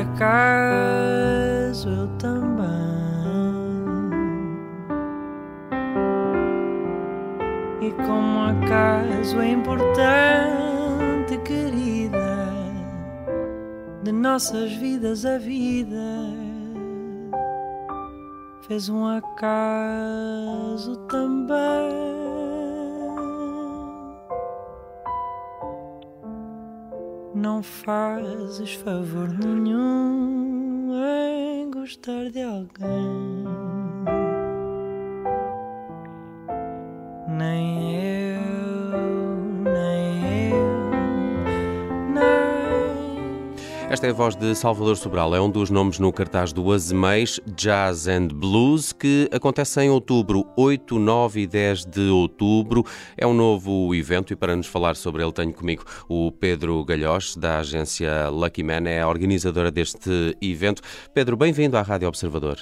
acaso eu também. E como acaso é importante, querida, de nossas vidas a vida fez um acaso também. Não fazes favor nenhum em gostar de alguém, Esta é a voz de Salvador Sobral, é um dos nomes no cartaz do Azeméis Jazz and Blues, que acontece em outubro, 8, 9 e 10 de outubro. É um novo evento e para nos falar sobre ele tenho comigo o Pedro Galhós, da agência Lucky Man, é a organizadora deste evento. Pedro, bem-vindo à Rádio Observador.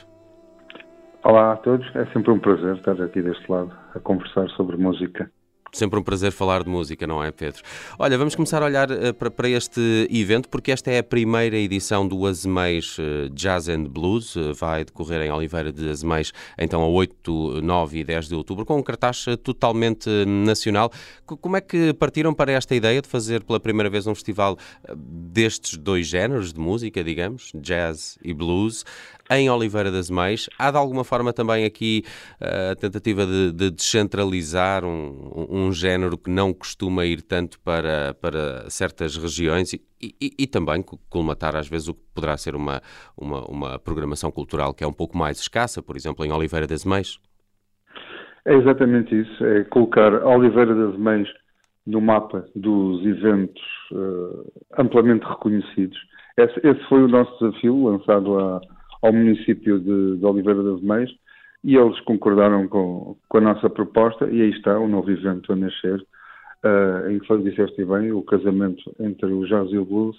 Olá a todos, é sempre um prazer estar aqui deste lado a conversar sobre música. Sempre um prazer falar de música, não é, Pedro? Olha, vamos começar a olhar uh, para, este evento, porque esta é a primeira edição do Azeméis uh, Jazz and Blues. Uh, vai decorrer em Oliveira de Azeméis, então, a 8, 9 e 10 de outubro, com um cartaz totalmente nacional. Como é que partiram para esta ideia de fazer pela primeira vez um festival destes dois géneros de música, digamos, jazz e blues? Em Oliveira das Meias. Há de alguma forma também aqui a tentativa de, de descentralizar um, um, género que não costuma ir tanto para, para certas regiões e, e, e, também colmatar às vezes o que poderá ser uma, uma, uma programação cultural que é um pouco mais escassa, por exemplo, em Oliveira das Meias. É exatamente isso, é colocar Oliveira das Meias no mapa dos eventos uh, amplamente reconhecidos. Esse, esse, foi o nosso desafio lançado há, ao município de, de Oliveira das Meias e eles concordaram com, com, a nossa proposta e aí está o novo evento a nascer, uh, em que foi, disseste bem, o casamento entre o jazz e o blues,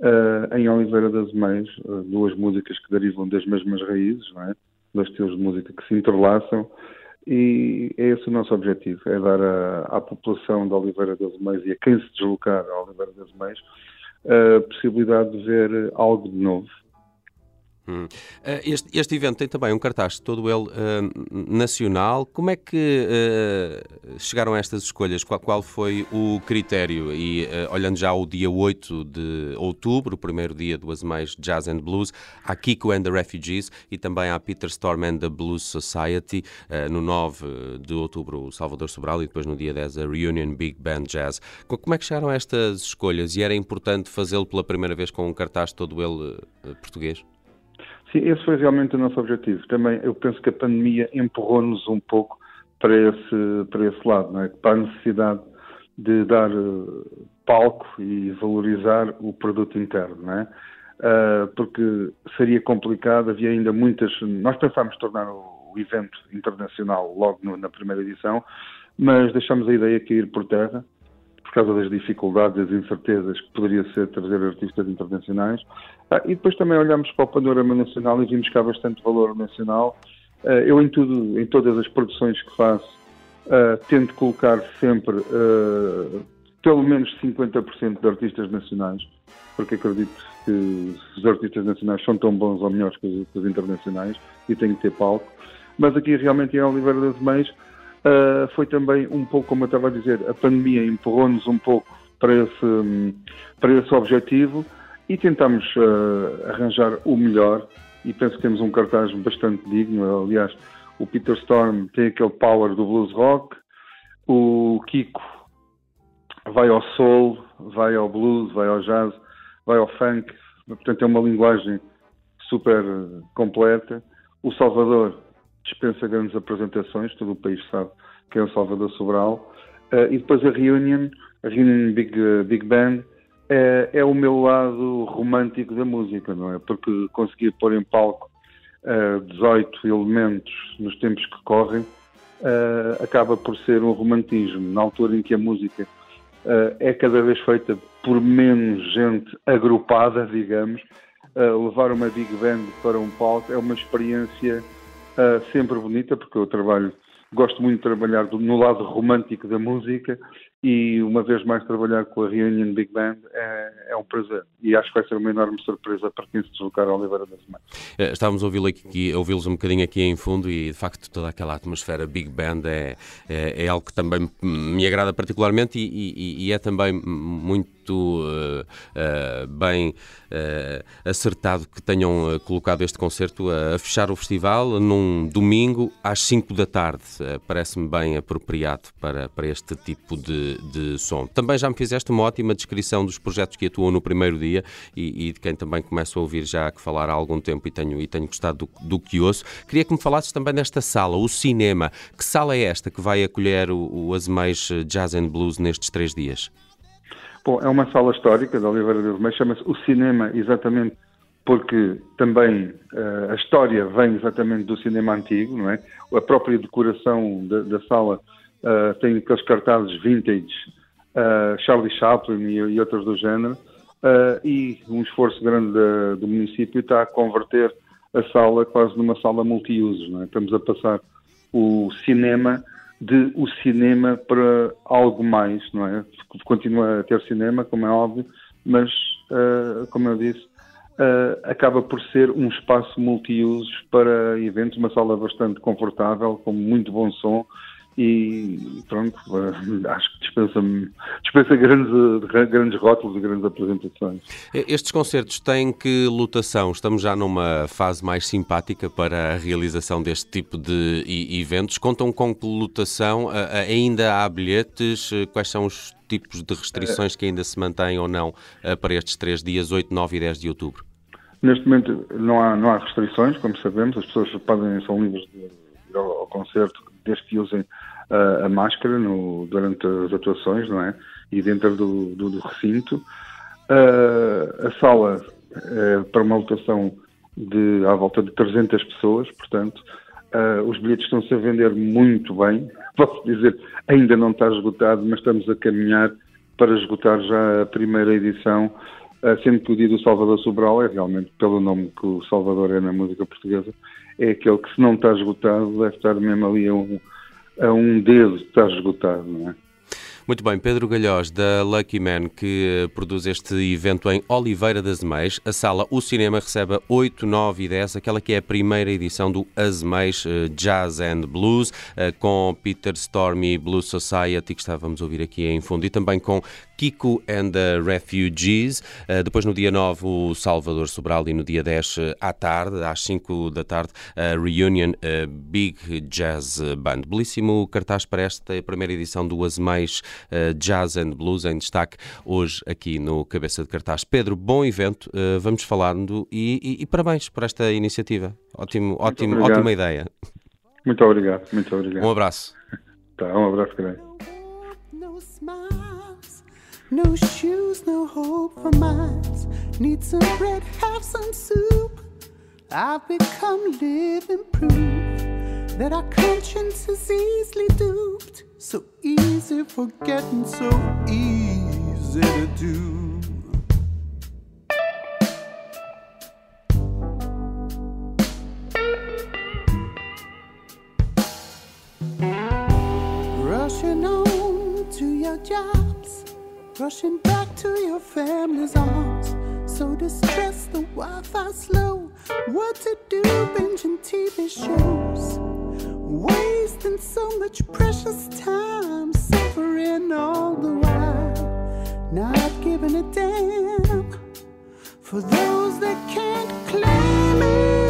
uh, em Oliveira das Meias, uh, duas músicas que derivam das mesmas raízes, não é? dois estilos de música que se entrelaçam e é esse o nosso objetivo, é dar a, à população de Oliveira das Meias e a quem se deslocar a Oliveira das Meias a possibilidade de ver algo de novo, Hum. Eh, este, este, evento tem também um cartaz todo ele uh, nacional. Como é que uh, chegaram a estas escolhas? Qual, qual foi o critério? E uh, olhando já ao dia 8 de outubro, o primeiro dia do Azemais Jazz and Blues, há Kiko and the Refugees e também há Peter Storm and the Blues Society. no 9 de outubro, o Salvador Sobral e depois no dia 10 a Reunion Big Band Jazz. Como é que chegaram a estas escolhas? E era importante fazê-lo pela primeira vez com um cartaz todo ele português? Sim, esse foi realmente o nosso objetivo. Também eu penso que a pandemia empurrou-nos um pouco para esse, para esse lado, é? para a necessidade de dar uh, palco e valorizar o produto interno, é? Uh, porque seria complicado, havia ainda muitas. Nós pensámos tornar o, evento internacional logo na primeira edição, mas deixamos a ideia cair por terra por causa das dificuldades, das incertezas que poderia ser trazer artistas internacionais. Ah, e depois também olhamos para o panorama nacional e vimos que há bastante valor nacional. Ah, eu, em tudo, em todas as produções que faço, ah, tento colocar sempre pelo menos 50% de artistas nacionais, porque acredito que os artistas nacionais são tão bons ou melhores que os, internacionais e têm que ter palco. Mas aqui realmente em Oliveira das Meias Uh, foi também um pouco, como eu estava a dizer, a pandemia empurrou-nos um pouco para esse, para esse objetivo e tentamos uh, arranjar o melhor e penso que temos um cartaz bastante digno. Aliás, o Peter Storm tem aquele power do blues rock, o Kiko vai ao soul, vai ao blues, vai ao jazz, vai ao funk, portanto é uma linguagem super completa. O Salvador dispensa grandes apresentações, todo o país sabe que é o Salvador Sobral. Uh, e depois a Reunion, a Reunion Big, uh, Big Band, é, é, o meu lado romântico da música, não é? Porque conseguir pôr em palco uh, eh, 18 elementos nos tempos que correm acaba por ser um romantismo, na altura em que a música é cada vez feita por menos gente agrupada, digamos. levar uma Big Band para um palco é uma experiência uh, sempre bonita, porque eu trabalho, gosto muito de trabalhar do, no lado romântico da música e uma vez mais trabalhar com a Reunion Big Band é, é, um prazer e acho que vai ser uma enorme surpresa para quem se deslocar a Oliveira das Mães. Eh, estávamos a ouvi-los aqui, ouvi um bocadinho aqui em fundo e de facto toda aquela atmosfera Big Band é, é, é algo que também me agrada particularmente e, e, e é também muito uh, uh, bem uh, acertado que tenham colocado este concerto a, a, fechar o festival num domingo às 5 da tarde. Parece-me bem apropriado para, para este tipo de, de som. Também já me fizeste uma ótima descrição dos projetos que atuam no primeiro dia e, e de quem também começo a ouvir já que falar há algum tempo e tenho, e tenho gostado do, do que ouço. Queria que me falasses também desta sala, o cinema. Que sala é esta que vai acolher o, o Azemais Jazz and Blues nestes três dias? Bom, é uma sala histórica da Oliveira de mas chama-se o cinema exatamente porque também uh, a história vem exatamente do cinema antigo, não é? A própria decoração da, da sala uh, tem aqueles cartazes vintage, uh, Charlie Chaplin e, e outros do género, e um esforço grande da, do município está a converter a sala quase numa sala multiusos, não é? Estamos a passar o cinema de o cinema para algo mais, não é? Continua a ter cinema, como é óbvio, mas, uh, como eu disse, uh, acaba por ser um espaço multiusos para eventos, uma sala bastante confortável, com muito bom som e pronto, acho que dispensa, dispensa grandes, grandes rótulos e grandes apresentações. Estes concertos têm que lotação? Estamos já numa fase mais simpática para a realização deste tipo de eventos. Contam com que lotação? Ainda há bilhetes? Quais são os tipos de restrições que ainda se mantêm ou não para estes três dias, 8, 9 e 10 de outubro? Neste momento não há, não há restrições, como sabemos, as pessoas podem, são livres de ir ao, ao concerto desde que usem uh, a máscara no, durante as atuações, não é? E dentro do, do, do recinto. Uh, a sala é para uma lotação de à volta de 300 pessoas, portanto, uh, os bilhetes estão-se a vender muito bem. Posso dizer, ainda não está esgotado, mas estamos a caminhar para esgotar já a primeira edição, sendo que o dia do Salvador Sobral é realmente, pelo nome que o Salvador é na música portuguesa, é aquele que se não está esgotado deve estar mesmo ali a um, a um dedo de estar esgotado, não é? Muito bem, Pedro Galhós, da Lucky Man, que produz este evento em Oliveira das Meias. A sala O Cinema recebe 8, 9 e 10, aquela que é a primeira edição do Azemais eh, Jazz and Blues, eh, com Peter Stormy Blues Society, que estávamos a ouvir aqui em fundo, e também com Kiko and the Refugees. Uh, depois, no dia 9, o Salvador Sobral e no dia 10, uh, à tarde, às 5 da tarde, a Reunion uh, Big Jazz Band. Belíssimo cartaz para esta primeira edição do Azemais Jazz and Blues em destaque hoje aqui no Cabeça de Cartaz. Pedro, bom evento, vamos falando e, e, e, parabéns por esta iniciativa. Ótimo, ótimo, ótima ideia. Muito obrigado, muito obrigado. Um abraço. Tá, um abraço grande. No shoes, no hope for miles. Need some bread, have some soup. I've become living proof that our conscience is easily duped. So easy forgetting, so easy to do. Rushing on to your job Rushing back to your family's arms. So distressed, the Wi Fi slow. What to do, binging TV shows. Wasting so much precious time, suffering all the while. Not giving a damn for those that can't claim it.